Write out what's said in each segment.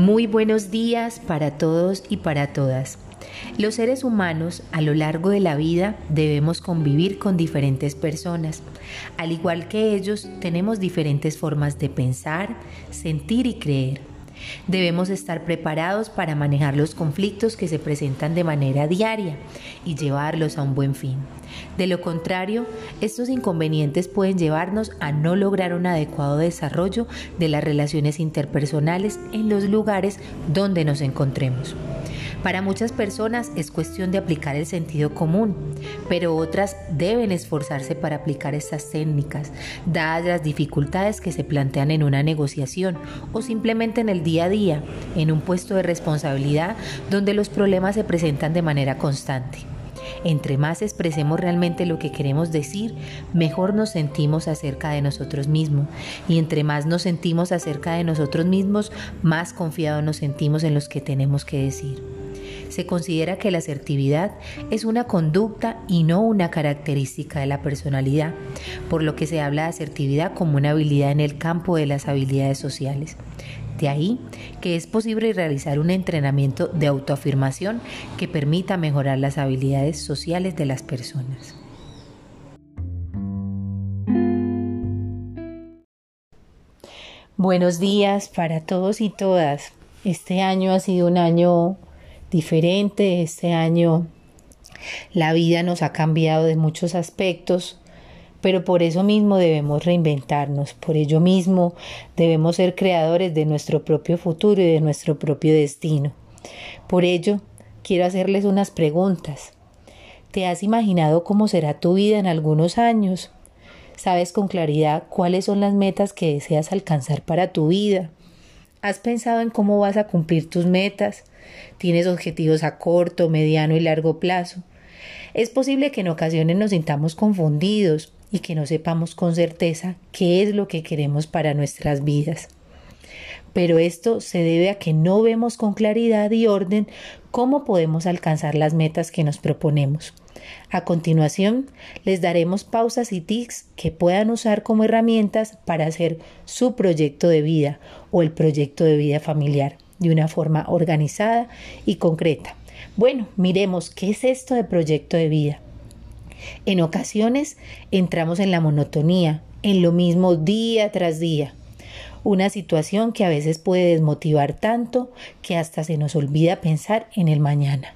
Muy buenos días para todos y para todas. Los seres humanos a lo largo de la vida debemos convivir con diferentes personas. Al igual que ellos, tenemos diferentes formas de pensar, sentir y creer. Debemos estar preparados para manejar los conflictos que se presentan de manera diaria y llevarlos a un buen fin. De lo contrario, estos inconvenientes pueden llevarnos a no lograr un adecuado desarrollo de las relaciones interpersonales en los lugares donde nos encontremos. Para muchas personas es cuestión de aplicar el sentido común, pero otras deben esforzarse para aplicar estas técnicas, dadas las dificultades que se plantean en una negociación o simplemente en el día a día, en un puesto de responsabilidad donde los problemas se presentan de manera constante. Entre más expresemos realmente lo que queremos decir, mejor nos sentimos acerca de nosotros mismos. Y entre más nos sentimos acerca de nosotros mismos, más confiados nos sentimos en los que tenemos que decir. Se considera que la asertividad es una conducta y no una característica de la personalidad, por lo que se habla de asertividad como una habilidad en el campo de las habilidades sociales. De ahí que es posible realizar un entrenamiento de autoafirmación que permita mejorar las habilidades sociales de las personas. Buenos días para todos y todas. Este año ha sido un año diferente, este año la vida nos ha cambiado de muchos aspectos pero por eso mismo debemos reinventarnos, por ello mismo debemos ser creadores de nuestro propio futuro y de nuestro propio destino. Por ello, quiero hacerles unas preguntas. ¿Te has imaginado cómo será tu vida en algunos años? ¿Sabes con claridad cuáles son las metas que deseas alcanzar para tu vida? ¿Has pensado en cómo vas a cumplir tus metas? ¿Tienes objetivos a corto, mediano y largo plazo? Es posible que en ocasiones nos sintamos confundidos y que no sepamos con certeza qué es lo que queremos para nuestras vidas. Pero esto se debe a que no vemos con claridad y orden cómo podemos alcanzar las metas que nos proponemos. A continuación, les daremos pausas y tics que puedan usar como herramientas para hacer su proyecto de vida o el proyecto de vida familiar de una forma organizada y concreta. Bueno, miremos qué es esto de proyecto de vida. En ocasiones entramos en la monotonía, en lo mismo día tras día. Una situación que a veces puede desmotivar tanto que hasta se nos olvida pensar en el mañana.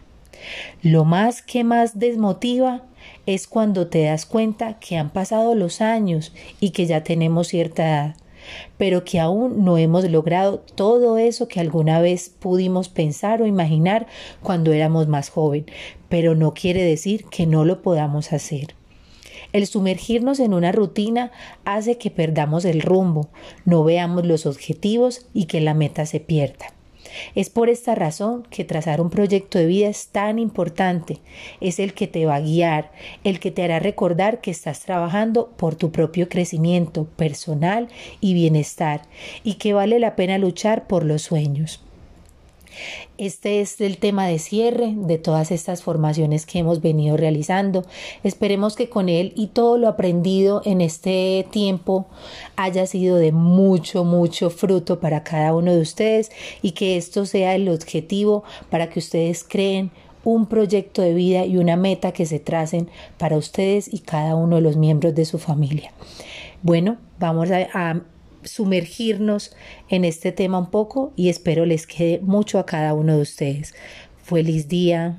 Lo más que más desmotiva es cuando te das cuenta que han pasado los años y que ya tenemos cierta edad pero que aún no hemos logrado todo eso que alguna vez pudimos pensar o imaginar cuando éramos más joven, pero no quiere decir que no lo podamos hacer. El sumergirnos en una rutina hace que perdamos el rumbo, no veamos los objetivos y que la meta se pierda. Es por esta razón que trazar un proyecto de vida es tan importante. Es el que te va a guiar, el que te hará recordar que estás trabajando por tu propio crecimiento personal y bienestar y que vale la pena luchar por los sueños. Este es el tema de cierre de todas estas formaciones que hemos venido realizando. Esperemos que con él y todo lo aprendido en este tiempo haya sido de mucho, mucho fruto para cada uno de ustedes y que esto sea el objetivo para que ustedes creen un proyecto de vida y una meta que se tracen para ustedes y cada uno de los miembros de su familia. Bueno, vamos a, a sumergirnos en este tema un poco y espero les quede mucho a cada uno de ustedes. Feliz día.